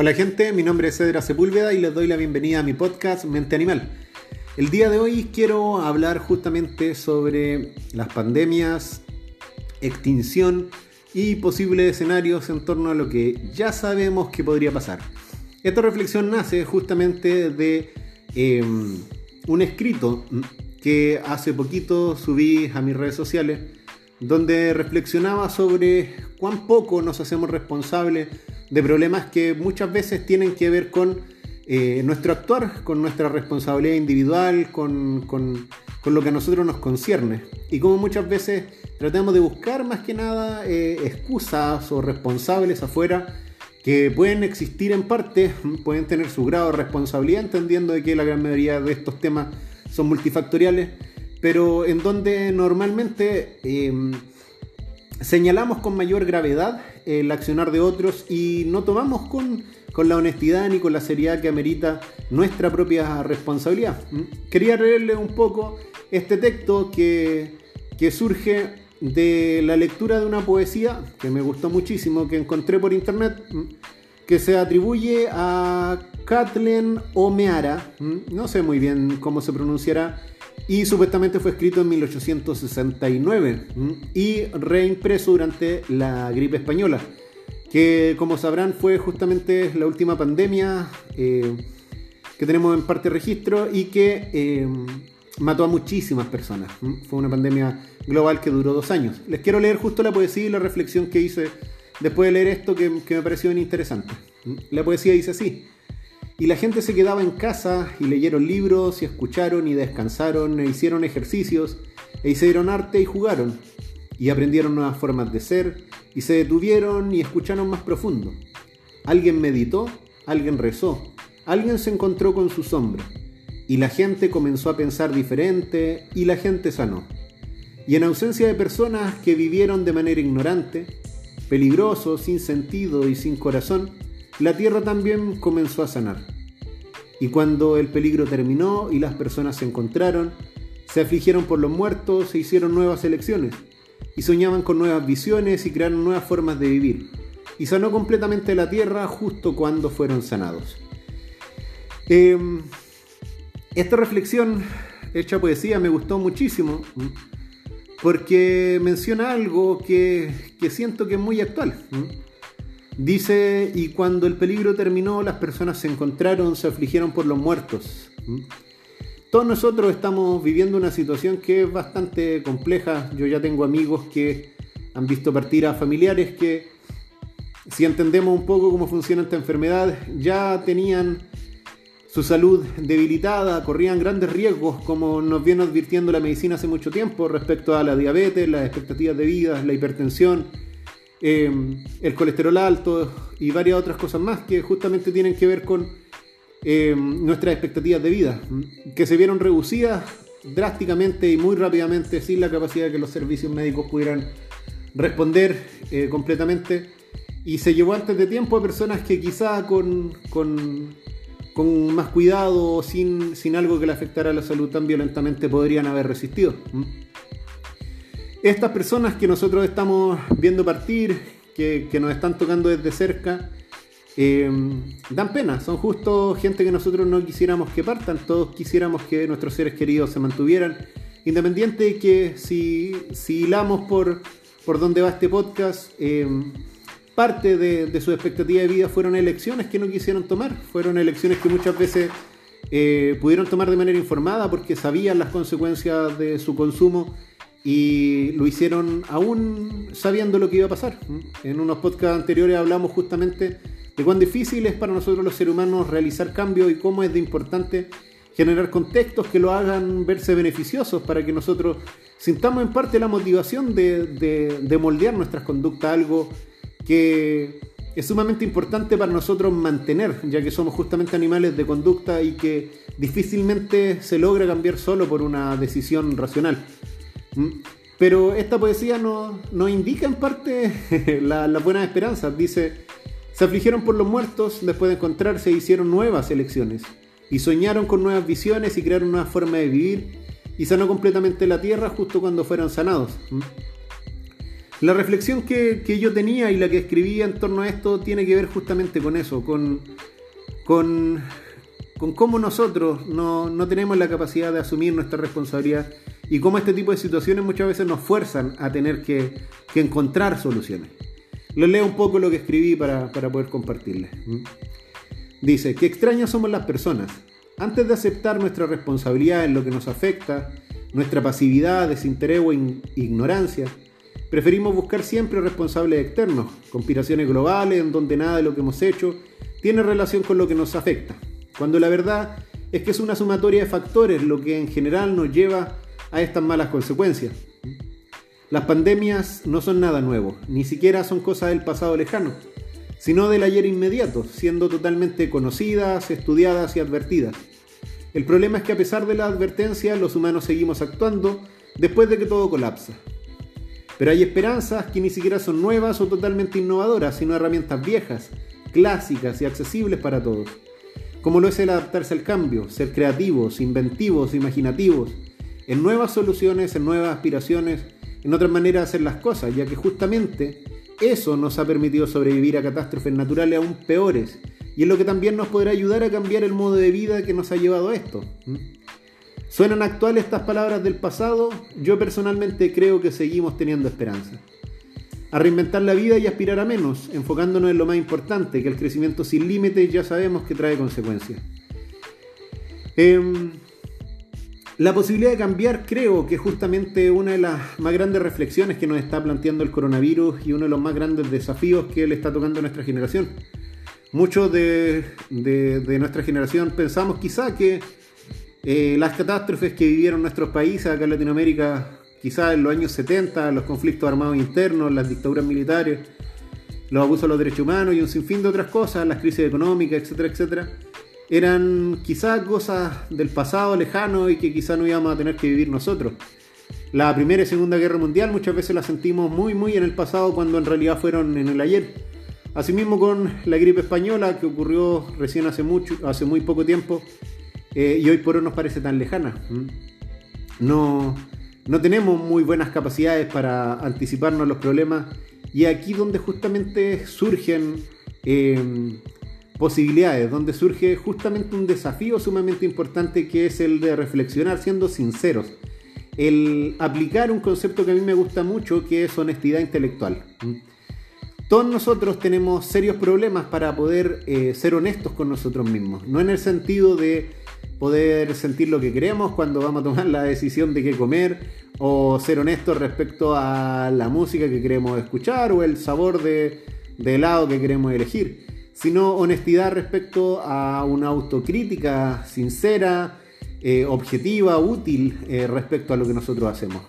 Hola gente, mi nombre es Cedra Sepúlveda y les doy la bienvenida a mi podcast Mente Animal. El día de hoy quiero hablar justamente sobre las pandemias, extinción y posibles escenarios en torno a lo que ya sabemos que podría pasar. Esta reflexión nace justamente de em, un escrito que hace poquito subí a mis redes sociales donde reflexionaba sobre cuán poco nos hacemos responsables de problemas que muchas veces tienen que ver con eh, nuestro actuar, con nuestra responsabilidad individual, con, lo que a nosotros nos concierne. Y como muchas veces tratamos de buscar más que nada eh, excusas o responsables afuera que pueden existir en parte, pueden tener su grado de responsabilidad, entendiendo de que la gran mayoría de estos temas son multifactoriales, pero en donde normalmente eh, señalamos con mayor gravedad el accionar de otros y no tomamos con, la honestidad ni con la seriedad que amerita nuestra propia responsabilidad. ¿Mm? Quería leerle un poco este texto que, que surge de la lectura de una poesía que me gustó muchísimo, que encontré por internet, ¿Mm? que se atribuye a Kathleen Omeara, ¿Mm? no sé muy bien cómo se pronunciará, y supuestamente fue escrito en 1869 y reimpreso durante la gripe española, que como sabrán fue justamente la última pandemia eh, que tenemos en parte registro y que eh, mató a muchísimas personas. Fue una pandemia global que duró dos años. Les quiero leer justo la poesía y la reflexión que hice después de leer esto que, que me pareció bien interesante. La poesía dice así. Y la gente se quedaba en casa y leyeron libros y escucharon y descansaron e hicieron ejercicios e hicieron arte y jugaron y aprendieron nuevas formas de ser y se detuvieron y escucharon más profundo. Alguien meditó, alguien rezó, alguien se encontró con su sombra y la gente comenzó a pensar diferente y la gente sanó. Y en ausencia de personas que vivieron de manera ignorante, peligroso, sin sentido y sin corazón, la tierra también comenzó a sanar. Y cuando el peligro terminó y las personas se encontraron, se afligieron por los muertos, se hicieron nuevas elecciones, y soñaban con nuevas visiones y crearon nuevas formas de vivir. Y sanó completamente la tierra justo cuando fueron sanados. Em, esta reflexión hecha poesía me gustó muchísimo porque menciona algo que, que siento que es muy actual. Dice, y cuando el peligro terminó, las personas se encontraron, se afligieron por los muertos. ¿Mm? Todos nosotros estamos viviendo una situación que es bastante compleja. Yo ya tengo amigos que han visto partir a familiares que, si entendemos un poco cómo funciona esta enfermedad, ya tenían su salud debilitada, corrían grandes riesgos, como nos viene advirtiendo la medicina hace mucho tiempo respecto a la diabetes, las expectativas de vida, la hipertensión Em, el colesterol alto y varias otras cosas más que justamente tienen que ver con em, nuestras expectativas de vida, que se vieron reducidas drásticamente y muy rápidamente sin la capacidad de que los servicios médicos pudieran responder eh, completamente. Y se llevó antes de tiempo a personas que quizá con, con, con más cuidado o sin, sin algo que le afectara a la salud tan violentamente podrían haber resistido. Estas personas que nosotros estamos viendo partir, que, nos están tocando desde cerca, eh, dan pena. Son justo gente que nosotros no quisiéramos que partan. Todos quisiéramos que nuestros seres queridos se mantuvieran. Independiente de que si, si hilamos por, por donde va este podcast, eh, parte de, su expectativa de vida fueron elecciones que no quisieron tomar. Fueron elecciones que muchas veces eh, pudieron tomar de manera informada porque sabían las consecuencias de su consumo y lo hicieron aún sabiendo lo que iba a pasar. En unos podcasts anteriores hablamos justamente de cuán difícil es para nosotros los seres humanos realizar cambios y cómo es de importante generar contextos que lo hagan verse beneficiosos para que nosotros sintamos en parte la motivación de, de moldear nuestras conductas, algo que es sumamente importante para nosotros mantener, ya que somos justamente animales de conducta y que difícilmente se logra cambiar solo por una decisión racional. ¿Mm? Pero esta poesía nos no indica en parte las la buenas esperanzas. Dice, se afligieron por los muertos, después de encontrarse hicieron nuevas elecciones. Y soñaron con nuevas visiones y crearon una forma de vivir. Y sanó completamente la tierra justo cuando fueron sanados. ¿Mm? La reflexión que, yo tenía y la que escribía en torno a esto tiene que ver justamente con eso, con, con, con cómo nosotros no, no, tenemos la capacidad de asumir nuestra responsabilidad y cómo este tipo de situaciones muchas veces nos fuerzan a tener que, que encontrar soluciones. Les leo un poco lo que escribí para, para poder compartirles. Dice, qué extrañas somos las personas. Antes de aceptar nuestra responsabilidad en lo que nos afecta, nuestra pasividad, desinterés o ignorancia, Preferimos buscar siempre responsables externos, conspiraciones globales en donde nada de lo que hemos hecho tiene relación con lo que nos afecta, cuando la verdad es que es una sumatoria de factores lo que en general nos lleva a estas malas consecuencias. Las pandemias no son nada nuevo, ni siquiera son cosas del pasado lejano, sino del ayer inmediato, siendo totalmente conocidas, estudiadas y advertidas. El problema es que a pesar de la advertencia, los humanos seguimos actuando después de que todo colapsa. Pero hay esperanzas que ni siquiera son nuevas o totalmente innovadoras, sino herramientas viejas, clásicas y accesibles para todos. Como lo es el adaptarse al cambio, ser creativos, inventivos, imaginativos, en nuevas soluciones, en nuevas aspiraciones, en otras maneras de hacer las cosas, ya que justamente eso nos ha permitido sobrevivir a catástrofes naturales aún peores y es lo que también nos podrá ayudar a cambiar el modo de vida que nos ha llevado a esto. ¿Suenan actuales estas palabras del pasado? Yo personalmente creo que seguimos teniendo esperanza. A reinventar la vida y aspirar a menos, enfocándonos en lo más importante, que el crecimiento sin límites ya sabemos que trae consecuencias. Em, la posibilidad de cambiar creo que es justamente una de las más grandes reflexiones que nos está planteando el coronavirus y uno de los más grandes desafíos que le está tocando a nuestra generación. Muchos de nuestra generación pensamos quizá que eh, las catástrofes que vivieron nuestros países acá en Latinoamérica, quizás en los años 70, los conflictos armados internos, las dictaduras militares, los abusos de los derechos humanos y un sinfín de otras cosas, las crisis económicas, etcétera, etcétera, eran quizás cosas del pasado lejano y que quizás no íbamos a tener que vivir nosotros. La Primera y Segunda Guerra Mundial muchas veces la sentimos muy, muy en el pasado cuando en realidad fueron en el ayer. Asimismo con la gripe española que ocurrió recién hace, mucho, hace muy poco tiempo eh, y hoy por hoy nos parece tan lejana. No, no tenemos muy buenas capacidades para anticiparnos los problemas y aquí donde justamente surgen em, posibilidades, donde surge justamente un desafío sumamente importante que es el de reflexionar siendo sinceros, el aplicar un concepto que a mí me gusta mucho que es honestidad intelectual. Todos nosotros tenemos serios problemas para poder eh, ser honestos con nosotros mismos, no en el sentido de poder sentir lo que queremos cuando vamos a tomar la decisión de qué comer o ser honestos respecto a la música que queremos escuchar o el sabor de, helado que queremos elegir, sino honestidad respecto a una autocrítica sincera, eh, objetiva, útil eh, respecto a lo que nosotros hacemos.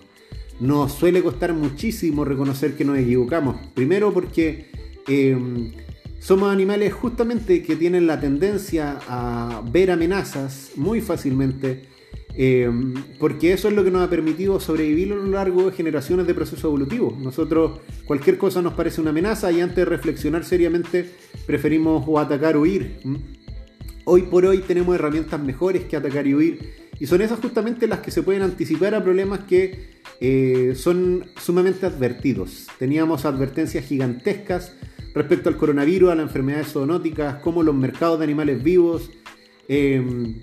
Nos suele costar muchísimo reconocer que nos equivocamos, primero porque eh, somos animales justamente que tienen la tendencia a ver amenazas muy fácilmente, eh, porque eso es lo que nos ha permitido sobrevivir a lo largo de generaciones de proceso evolutivo. Nosotros, cualquier cosa nos parece una amenaza y antes de reflexionar seriamente preferimos o atacar o huir. Hoy por hoy tenemos herramientas mejores que atacar y huir, y son esas justamente las que se pueden anticipar a problemas que eh, son sumamente advertidos. Teníamos advertencias gigantescas respecto al coronavirus, a las enfermedades zoonóticas, como los mercados de animales vivos, em,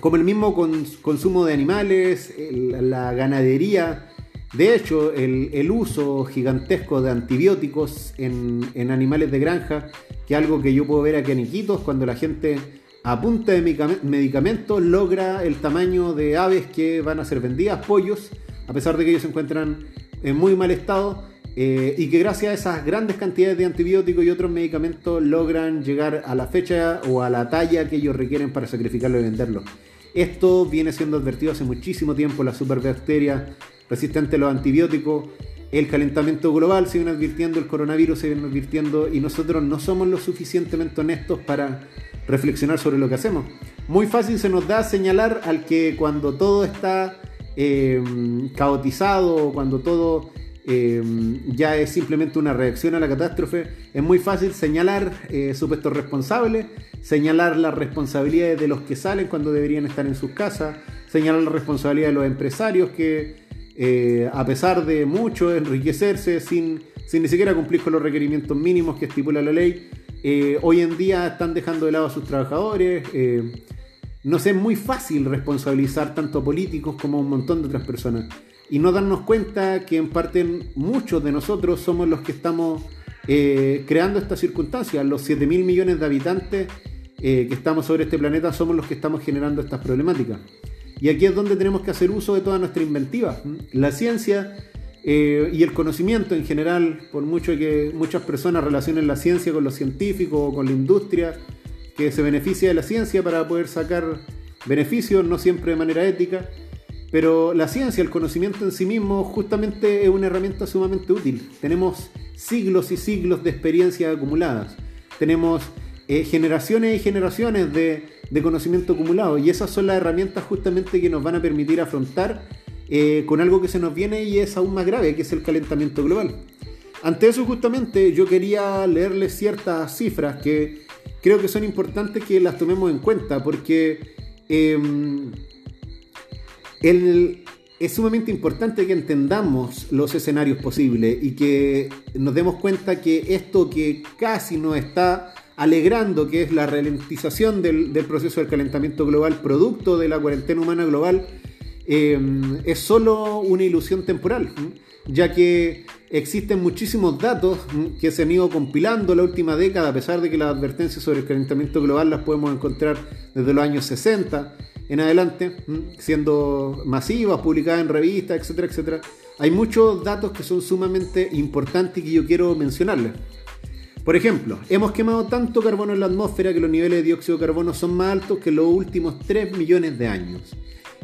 como el mismo consumo de animales, la ganadería. De hecho, el, uso gigantesco de antibióticos en, animales de granja, que es algo que yo puedo ver aquí en Iquitos, cuando la gente a punta de medicamentos logra el tamaño de aves que van a ser vendidas, pollos, a pesar de que ellos se encuentran en muy mal estado eh, y que gracias a esas grandes cantidades de antibióticos y otros medicamentos logran llegar a la fecha o a la talla que ellos requieren para sacrificarlo y venderlo. Esto viene siendo advertido hace muchísimo tiempo, la superbacteria resistente a los antibióticos, el calentamiento global se viene advirtiendo, el coronavirus se viene advirtiendo y nosotros no somos lo suficientemente honestos para reflexionar sobre lo que hacemos. Muy fácil se nos da señalar al que cuando todo está eh, caotizado, cuando todo Em, ya es simplemente una reacción a la catástrofe, es muy fácil señalar eh, supuestos responsables, señalar las responsabilidades de los que salen cuando deberían estar en sus casas, señalar la responsabilidad de los empresarios que, eh, a pesar de mucho enriquecerse sin, sin ni siquiera cumplir con los requerimientos mínimos que estipula la ley, eh, hoy en día están dejando de lado a sus trabajadores. Eh, no sé, es muy fácil responsabilizar tanto a políticos como a un montón de otras personas y no darnos cuenta que en parte muchos de nosotros somos los que estamos creando estas circunstancias. Los 7 mil millones de habitantes que estamos sobre este planeta somos los que estamos generando estas problemáticas. Y aquí es donde tenemos que hacer uso de toda nuestra inventiva. La ciencia eh, y el conocimiento en general, por mucho que muchas personas relacionen la ciencia con los científicos o con la industria que se beneficia de la ciencia para poder sacar beneficios, no siempre de manera ética, pero la ciencia, el conocimiento en sí mismo, justamente es una herramienta sumamente útil. Tenemos siglos y siglos de experiencias acumuladas. Tenemos eh, generaciones y generaciones de, conocimiento acumulado. Y esas son las herramientas justamente que nos van a permitir afrontar eh, con algo que se nos viene y es aún más grave, que es el calentamiento global. Ante eso justamente yo quería leerles ciertas cifras que creo que son importantes que las tomemos en cuenta porque em, es sumamente importante que entendamos los escenarios posibles y que nos demos cuenta que esto que casi no está alegrando que es la ralentización del, proceso del calentamiento global producto de la cuarentena humana global, eh, es solo una ilusión temporal, ya que existen muchísimos datos que se han ido compilando la última década, a pesar de que las advertencias sobre el calentamiento global las podemos encontrar desde los años 60 en adelante, siendo masivas, publicadas en revistas, etcétera, etcétera. Hay muchos datos que son sumamente importantes y que yo quiero mencionarles. Por ejemplo, hemos quemado tanto carbono en la atmósfera que los niveles de dióxido de carbono son más altos que los últimos 3 millones de años.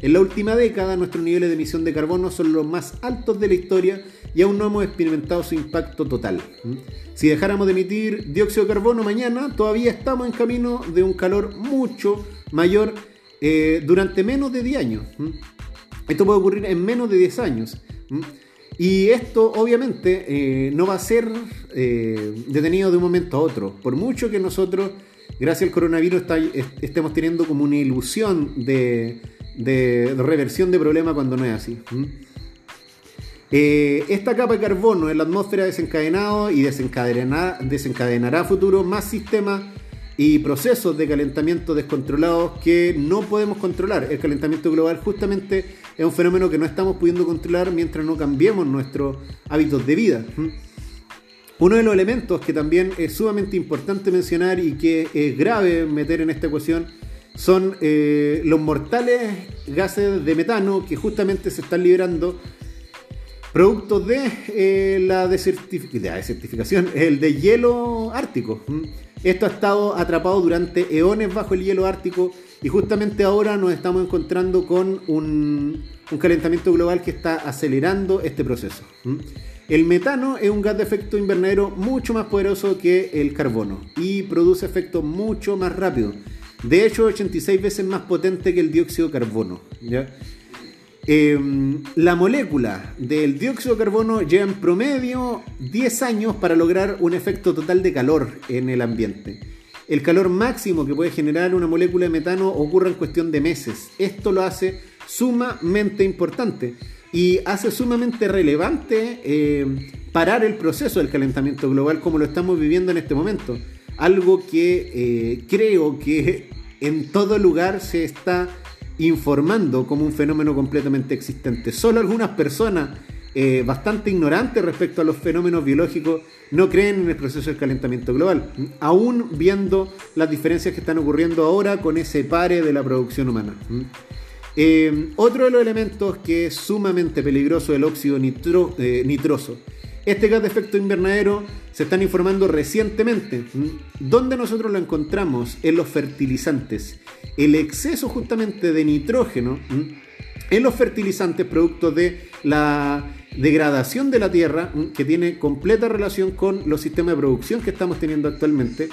En la última década nuestros niveles de emisión de carbono son los más altos de la historia y aún no hemos experimentado su impacto total. Si dejáramos de emitir dióxido de carbono mañana, todavía estamos en camino de un calor mucho mayor eh, durante menos de 10 años. Esto puede ocurrir en menos de 10 años. Y esto obviamente eh, no va a ser eh, detenido de un momento a otro. Por mucho que nosotros, gracias al coronavirus, estemos teniendo como una ilusión de, reversión de problemas cuando no es así. Esta capa de carbono en la atmósfera desencadenado y desencadenará, desencadenará a futuro más sistemas y procesos de calentamiento descontrolados que no podemos controlar. El calentamiento global justamente es un fenómeno que no estamos pudiendo controlar mientras no cambiemos nuestros hábitos de vida. Uno de los elementos que también es sumamente importante mencionar y que es grave meter en esta ecuación son eh, los mortales gases de metano que justamente se están liberando producto de eh, la desertificación, el de hielo ártico. Esto ha estado atrapado durante eones bajo el hielo ártico y justamente ahora nos estamos encontrando con un, calentamiento global que está acelerando este proceso. El metano es un gas de efecto invernadero mucho más poderoso que el carbono y produce efectos mucho más rápido. De hecho, 86 veces más potente que el dióxido de carbono. Em, la molécula del dióxido de carbono lleva en promedio 10 años para lograr un efecto total de calor en el ambiente. El calor máximo que puede generar una molécula de metano ocurre en cuestión de meses. Esto lo hace sumamente importante y hace sumamente relevante eh, parar el proceso del calentamiento global como lo estamos viviendo en este momento. Algo que eh, creo que en todo lugar se está informando como un fenómeno completamente existente. Solo algunas personas eh, bastante ignorantes respecto a los fenómenos biológicos no creen en el proceso del calentamiento global, aún viendo las diferencias que están ocurriendo ahora con ese pare de la producción humana. Eh, otro de los elementos que es sumamente peligroso es el óxido eh, nitroso. Este gas de efecto invernadero se están informando recientemente. ¿Dónde nosotros lo encontramos? En los fertilizantes. El exceso justamente de nitrógeno en los fertilizantes producto de la degradación de la tierra, que tiene completa relación con los sistemas de producción que estamos teniendo actualmente,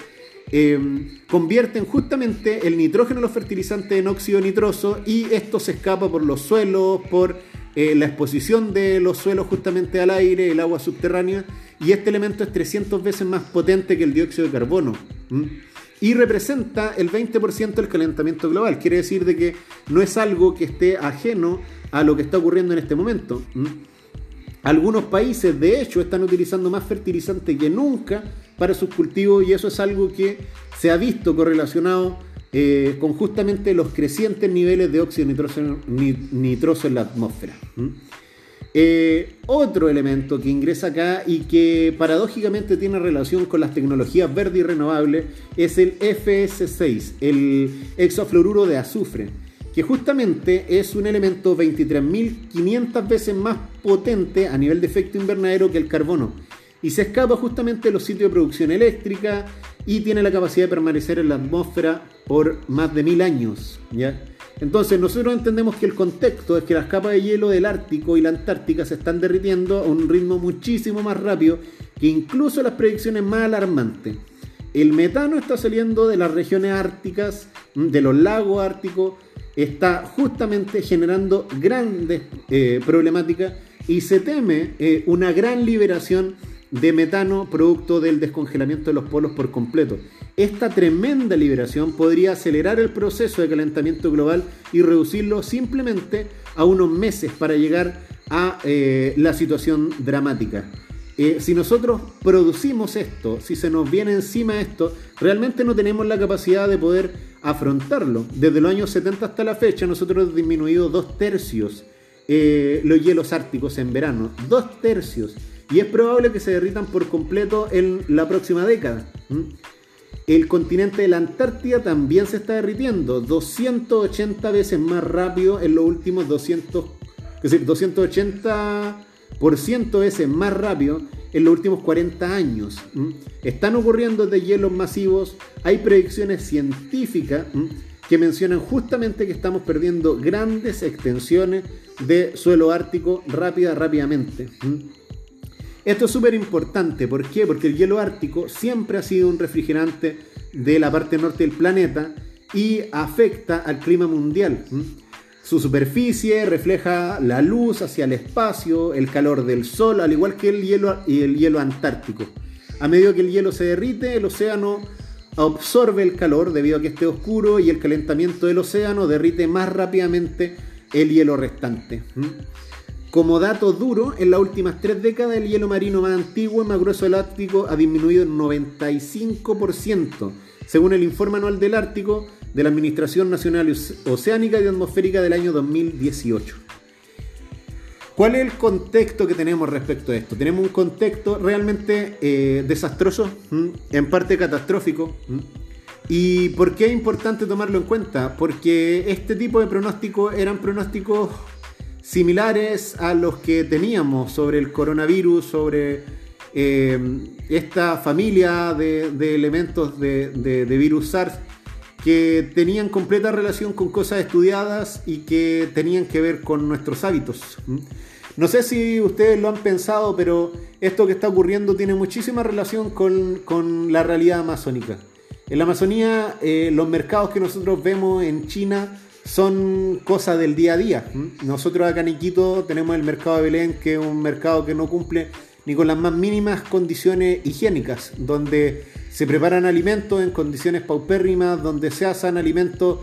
em, convierten justamente el nitrógeno en los fertilizantes en óxido nitroso y esto se escapa por los suelos, por eh, la exposición de los suelos justamente al aire, el agua subterránea, y este elemento es 300 veces más potente que el dióxido de carbono. y representa el 20% del calentamiento global. Quiere decir de que no es algo que esté ajeno a lo que está ocurriendo en este momento. Algunos países, de hecho, están utilizando más fertilizante que nunca para sus cultivos y eso es algo que se ha visto correlacionado eh, con justamente los crecientes niveles de óxido nitroso, en la atmósfera. Eh, otro elemento que ingresa acá y que paradójicamente tiene relación con las tecnologías verdes y renovables es el FS6, el hexafluoruro de azufre que justamente es un elemento 23.500 veces más potente a nivel de efecto invernadero que el carbono. Y se escapa justamente de los sitios de producción eléctrica y tiene la capacidad de permanecer en la atmósfera por más de mil años. ¿ya? Entonces nosotros entendemos que el contexto es que las capas de hielo del Ártico y la Antártica se están derritiendo a un ritmo muchísimo más rápido que incluso las predicciones más alarmantes. El metano está saliendo de las regiones árticas, de los lagos árticos, está justamente generando grandes eh, problemáticas y se teme eh, una gran liberación de metano producto del descongelamiento de los polos por completo. Esta tremenda liberación podría acelerar el proceso de calentamiento global y reducirlo simplemente a unos meses para llegar a eh, la situación dramática. si nosotros producimos esto, si se nos viene encima esto, realmente no tenemos la capacidad de poder afrontarlo. Desde los años 70 hasta la fecha nosotros hemos disminuido dos tercios eh, los hielos árticos en verano. Dos tercios. Y es probable que se derritan por completo en la próxima década. El continente de la Antártida también se está derritiendo 280 veces más rápido en los últimos 200, es decir, 280% veces más rápido en los últimos 40 años. Están ocurriendo de hielos masivos, hay predicciones científicas que mencionan justamente que estamos perdiendo grandes extensiones de suelo ártico rápida, rápidamente. Esto es súper importante, ¿por qué? Porque el hielo ártico siempre ha sido un refrigerante de la parte norte del planeta y afecta al clima mundial. Su superficie refleja la luz hacia el espacio, el calor del sol, al igual que el hielo el hielo antártico. A medida que el hielo se derrite, el océano absorbe el calor debido a que esté oscuro y el calentamiento del océano derrite más rápidamente el hielo restante. Como dato duro, en las últimas tres décadas el hielo marino más antiguo y más grueso del Ártico ha disminuido en 95%, según el informe anual del Ártico de la Administración Nacional Oceánica y Atmosférica del año 2018. ¿Cuál es el contexto que tenemos respecto a esto? Tenemos un contexto realmente eh, desastroso, en parte catastrófico. ¿Y por qué es importante tomarlo en cuenta? Porque este tipo de pronósticos eran pronósticos similares a los que teníamos sobre el coronavirus, sobre eh, esta familia de, elementos de, virus SARS que tenían completa relación con cosas estudiadas y que tenían que ver con nuestros hábitos. No sé si ustedes lo han pensado, pero esto que está ocurriendo tiene muchísima relación con, la realidad amazónica. En la Amazonía, eh, los mercados que nosotros vemos en China son cosas del día a día. Nosotros acá en Iquito tenemos el mercado de Belén, que es un mercado que no cumple ni con las más mínimas condiciones higiénicas, donde se preparan alimentos en condiciones paupérrimas, donde se hacen alimentos...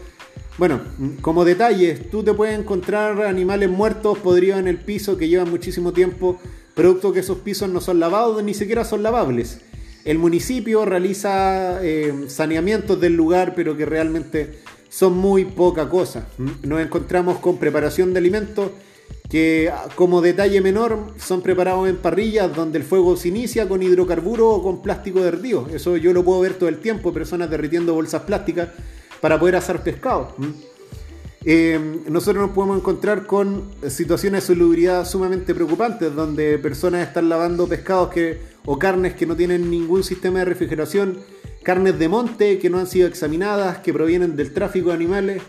Bueno, como detalles, tú te puedes encontrar animales muertos podridos en el piso que llevan muchísimo tiempo, producto que esos pisos no son lavados, ni siquiera son lavables. El municipio realiza eh, saneamientos del lugar, pero que realmente son muy poca cosa. Nos encontramos con preparación de alimentos que como detalle menor son preparados en parrillas donde el fuego se inicia con hidrocarburo o con plástico derretido. Eso yo lo puedo ver todo el tiempo, personas derritiendo bolsas plásticas para poder hacer pescado. Eh, nosotros nos podemos encontrar con situaciones de salubridad sumamente preocupantes, donde personas están lavando pescados que, o carnes que no tienen ningún sistema de refrigeración, carnes de monte que no han sido examinadas, que provienen del tráfico de animales,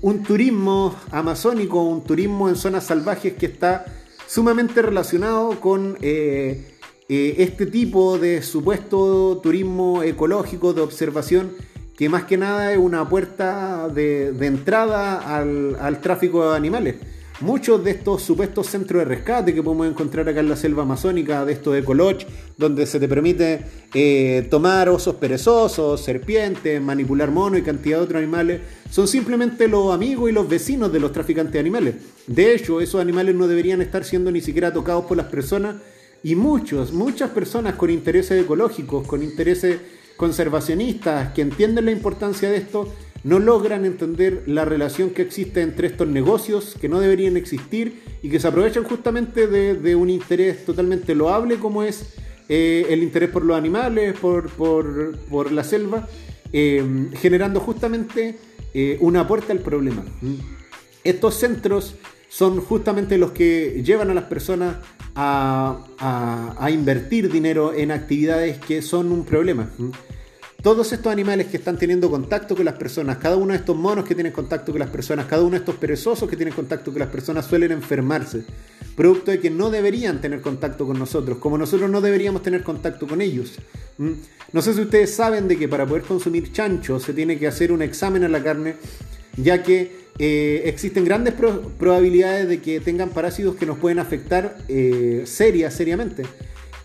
un turismo amazónico, un turismo en zonas salvajes que está sumamente relacionado con eh, eh, este tipo de supuesto turismo ecológico de observación que más que nada es una puerta de, entrada al, tráfico de animales. Muchos de estos supuestos centros de rescate que podemos encontrar acá en la selva amazónica, de estos ecoloch, donde se te permite eh, tomar osos perezosos, serpientes, manipular monos y cantidad de otros animales, son simplemente los amigos y los vecinos de los traficantes de animales. De hecho, esos animales no deberían estar siendo ni siquiera tocados por las personas y muchos, muchas personas con intereses ecológicos, con intereses conservacionistas, que entienden la importancia de esto, no logran entender la relación que existe entre estos negocios que no deberían existir y que se aprovechan justamente de, un interés totalmente loable como es eh, el interés por los animales, por, la selva, eh, generando justamente eh, un aporte al problema. Estos centros son justamente los que llevan a las personas a, a invertir dinero en actividades que son un problema. Todos estos animales que están teniendo contacto con las personas, cada uno de estos monos que tienen contacto con las personas, cada uno de estos perezosos que tienen contacto con las personas suelen enfermarse, producto de que no deberían tener contacto con nosotros, como nosotros no deberíamos tener contacto con ellos. ¿Mm? No sé si ustedes saben de que para poder consumir chancho se tiene que hacer un examen a la carne, ya que eh, existen grandes probabilidades de que tengan parásitos que nos pueden afectar eh, seria, seriamente.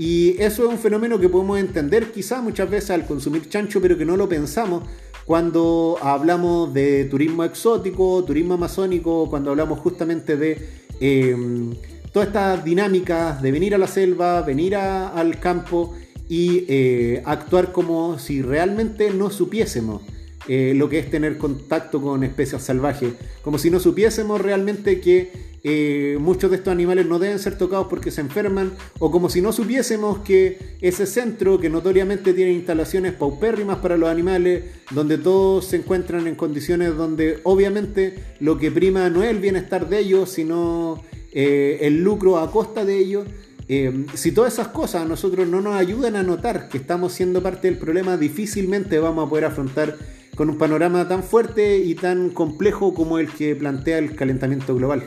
Y eso es un fenómeno que podemos entender quizás muchas veces al consumir chancho, pero que no lo pensamos cuando hablamos de turismo exótico, turismo amazónico, cuando hablamos justamente de em, todas estas dinámicas de venir a la selva, venir al campo y eh, actuar como si realmente no supiésemos eh, lo que es tener contacto con especies salvajes, como si no supiésemos realmente que eh, muchos de estos animales no deben ser tocados porque se enferman, o como si no supiésemos que ese centro, que notoriamente tiene instalaciones paupérrimas para los animales, donde todos se encuentran en condiciones donde obviamente lo que prima no es el bienestar de ellos, sino eh, el lucro a costa de ellos. Eh, si todas esas cosas a nosotros no nos ayudan a notar que estamos siendo parte del problema, difícilmente vamos a poder afrontar con un panorama tan fuerte y tan complejo como el que plantea el calentamiento global.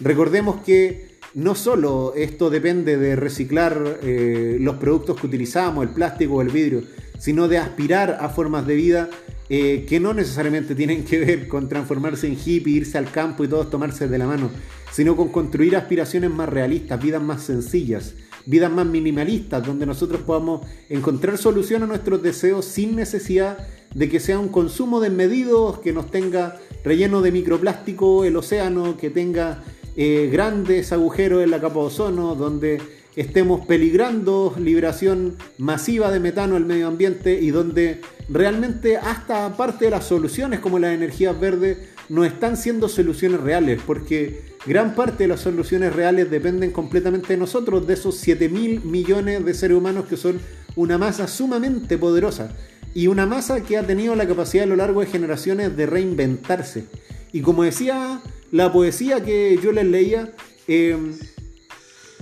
Recordemos que no solo esto depende de reciclar eh, los productos que utilizamos, el plástico o el vidrio, sino de aspirar a formas de vida eh, que no necesariamente tienen que ver con transformarse en hippie, irse al campo y todos tomarse de la mano, sino con construir aspiraciones más realistas, vidas más sencillas, vidas más minimalistas, donde nosotros podamos encontrar solución a nuestros deseos sin necesidad de que sea un consumo desmedido, que nos tenga relleno de microplástico el océano, que tenga eh, grandes agujeros en la capa de ozono, donde estemos peligrando liberación masiva de metano al medio ambiente y donde realmente hasta parte de las soluciones como las energías verdes no están siendo soluciones reales, porque gran parte de las soluciones reales dependen completamente de nosotros, de esos 7 mil millones de seres humanos que son una masa sumamente poderosa y una masa que ha tenido la capacidad a lo largo de generaciones de reinventarse. Y como decía la poesía que yo les leía, eh,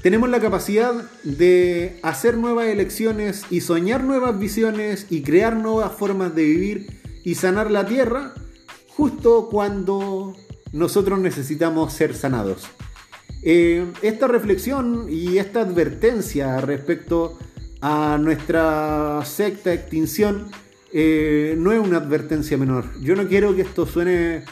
tenemos la capacidad de hacer nuevas elecciones y soñar nuevas visiones y crear nuevas formas de vivir y sanar la tierra justo cuando nosotros necesitamos ser sanados. Eh, esta reflexión y esta advertencia respecto a nuestra secta extinción eh, no es una advertencia menor. Yo no quiero que esto suene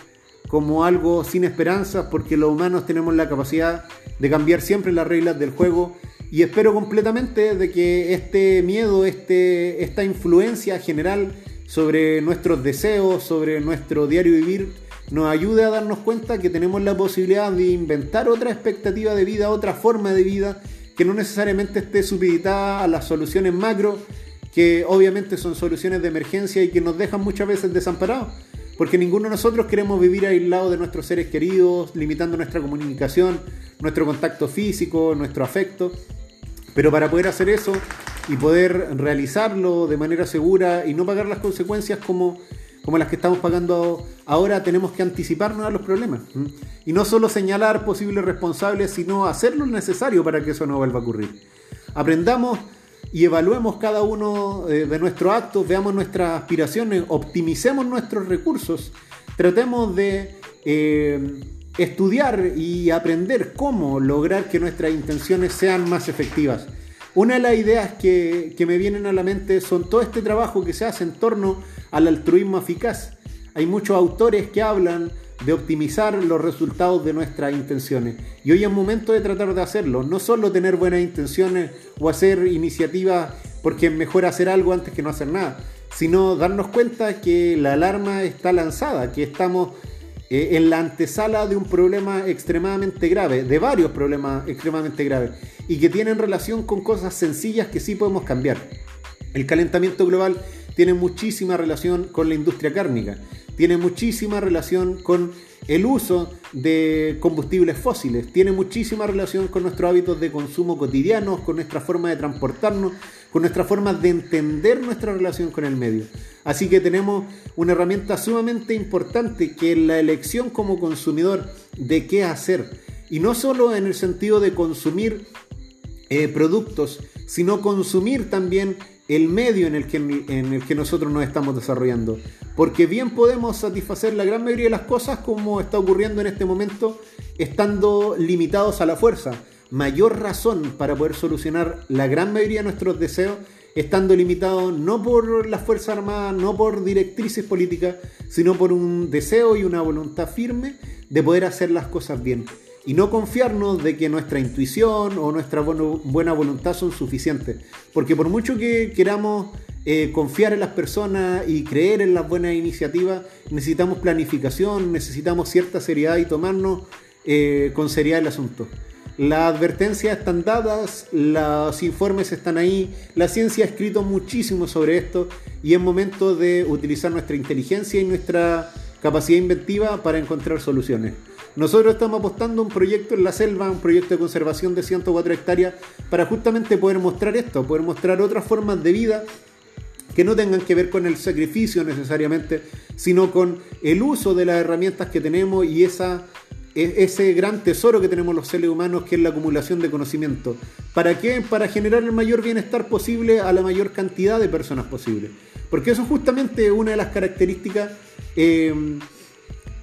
como algo sin esperanzas porque los humanos tenemos la capacidad de cambiar siempre las reglas del juego y espero completamente de que este miedo, este, esta influencia general sobre nuestros deseos, sobre nuestro diario vivir, nos ayude a darnos cuenta que tenemos la posibilidad de inventar otra expectativa de vida, otra forma de vida que no necesariamente esté supeditada a las soluciones macro, que obviamente son soluciones de emergencia y que nos dejan muchas veces desamparados, porque ninguno de nosotros queremos vivir aislados de nuestros seres queridos, limitando nuestra comunicación, nuestro contacto físico, nuestro afecto. Pero para poder hacer eso y poder realizarlo de manera segura y no pagar las consecuencias como, como las que estamos pagando ahora, tenemos que anticiparnos a los problemas. Y no solo señalar posibles responsables, sino hacer lo necesario para que eso no vuelva a ocurrir. Aprendamos y evaluemos cada uno eh, de nuestros actos, veamos nuestras aspiraciones, optimicemos nuestros recursos, tratemos de eh, estudiar y aprender cómo lograr que nuestras intenciones sean más efectivas. Una de las ideas que, que me vienen a la mente son todo este trabajo que se hace en torno al altruismo eficaz. Hay muchos autores que hablan de optimizar los resultados de nuestras intenciones. Y hoy es momento de tratar de hacerlo, no solo tener buenas intenciones o hacer iniciativas porque es mejor hacer algo antes que no hacer nada, sino darnos cuenta que la alarma está lanzada, que estamos eh, en la antesala de un problema extremadamente grave, de varios problemas extremadamente graves, y que tienen relación con cosas sencillas que sí podemos cambiar. El calentamiento global tiene muchísima relación con la industria cárnica, tiene muchísima relación con el uso de combustibles fósiles, tiene muchísima relación con nuestros hábitos de consumo cotidianos, con nuestra forma de transportarnos, con nuestra forma de entender nuestra relación con el medio. Así que tenemos una herramienta sumamente importante que es la elección como consumidor de qué hacer. Y no solo en el sentido de consumir eh, productos, sino consumir también el medio en el, que, en el que nosotros nos estamos desarrollando. Porque bien podemos satisfacer la gran mayoría de las cosas como está ocurriendo en este momento, estando limitados a la fuerza. Mayor razón para poder solucionar la gran mayoría de nuestros deseos, estando limitados no por las Fuerzas Armadas, no por directrices políticas, sino por un deseo y una voluntad firme de poder hacer las cosas bien y no confiarnos de que nuestra intuición o nuestra buena voluntad son suficientes. Porque por mucho que queramos eh, confiar en las personas y creer en las buenas iniciativas, necesitamos planificación, necesitamos cierta seriedad y tomarnos eh, con seriedad el asunto. Las advertencias están dadas, los informes están ahí, la ciencia ha escrito muchísimo sobre esto y es momento de utilizar nuestra inteligencia y nuestra capacidad inventiva para encontrar soluciones. Nosotros estamos apostando un proyecto en la selva, un proyecto de conservación de 104 hectáreas, para justamente poder mostrar esto, poder mostrar otras formas de vida que no tengan que ver con el sacrificio necesariamente, sino con el uso de las herramientas que tenemos y esa, ese gran tesoro que tenemos los seres humanos, que es la acumulación de conocimiento. ¿Para qué? Para generar el mayor bienestar posible a la mayor cantidad de personas posible. Porque eso es justamente una de las características eh,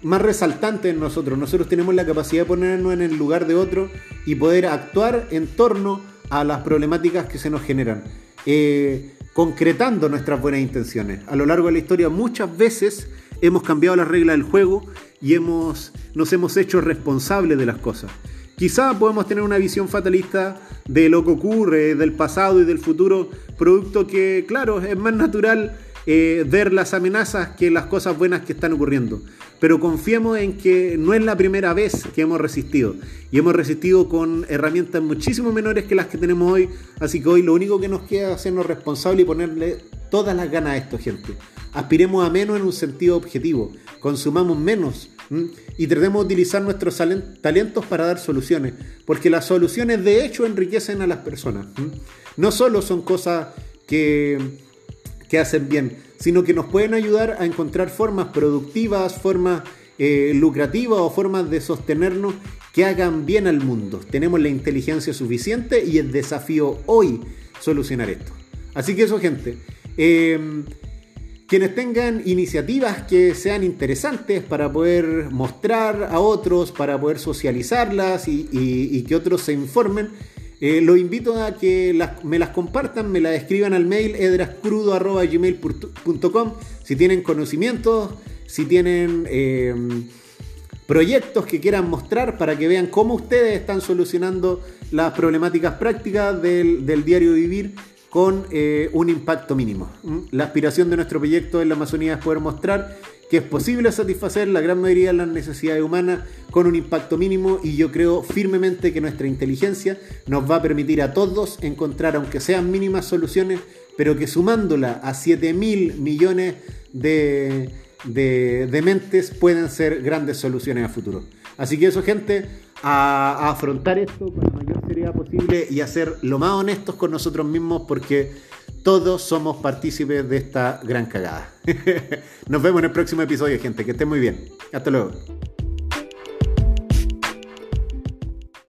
más resaltante en nosotros. Nosotros tenemos la capacidad de ponernos en el lugar de otro y poder actuar en torno a las problemáticas que se nos generan, eh, concretando nuestras buenas intenciones. A lo largo de la historia muchas veces hemos cambiado las reglas del juego y hemos, nos hemos hecho responsables de las cosas. Quizá podemos tener una visión fatalista de lo que ocurre, del pasado y del futuro, producto que, claro, es más natural eh, ver las amenazas que las cosas buenas que están ocurriendo. Pero confiemos en que no es la primera vez que hemos resistido. Y hemos resistido con herramientas muchísimo menores que las que tenemos hoy. Así que hoy lo único que nos queda es hacernos responsables y ponerle todas las ganas a esto, gente. Aspiremos a menos en un sentido objetivo. Consumamos menos. Y tratemos de utilizar nuestros talentos para dar soluciones. Porque las soluciones de hecho enriquecen a las personas. No solo son cosas que que hacen bien, sino que nos pueden ayudar a encontrar formas productivas, formas eh, lucrativas o formas de sostenernos que hagan bien al mundo. Tenemos la inteligencia suficiente y el desafío hoy solucionar esto. Así que eso, gente. Em, quienes tengan iniciativas que sean interesantes para poder mostrar a otros, para poder socializarlas y que otros se informen, eh, los invito a que me las compartan, me las escriban al mail edrascrudo.gmail.com si tienen conocimientos, si tienen em, proyectos que quieran mostrar para que vean cómo ustedes están solucionando las problemáticas prácticas del, diario vivir con eh, un impacto mínimo. La aspiración de nuestro proyecto en la Amazonía es poder mostrar que es posible satisfacer la gran mayoría de las necesidades humanas con un impacto mínimo y yo creo firmemente que nuestra inteligencia nos va a permitir a todos encontrar, aunque sean mínimas soluciones, pero que sumándola a 7 mil millones de, de, mentes pueden ser grandes soluciones a futuro. Así que eso gente, a, a afrontar esto con la mayor seriedad posible y a ser lo más honestos con nosotros mismos porque todos somos partícipes de esta gran cagada. Nos vemos en el próximo episodio, gente. Que estén muy bien. Hasta luego.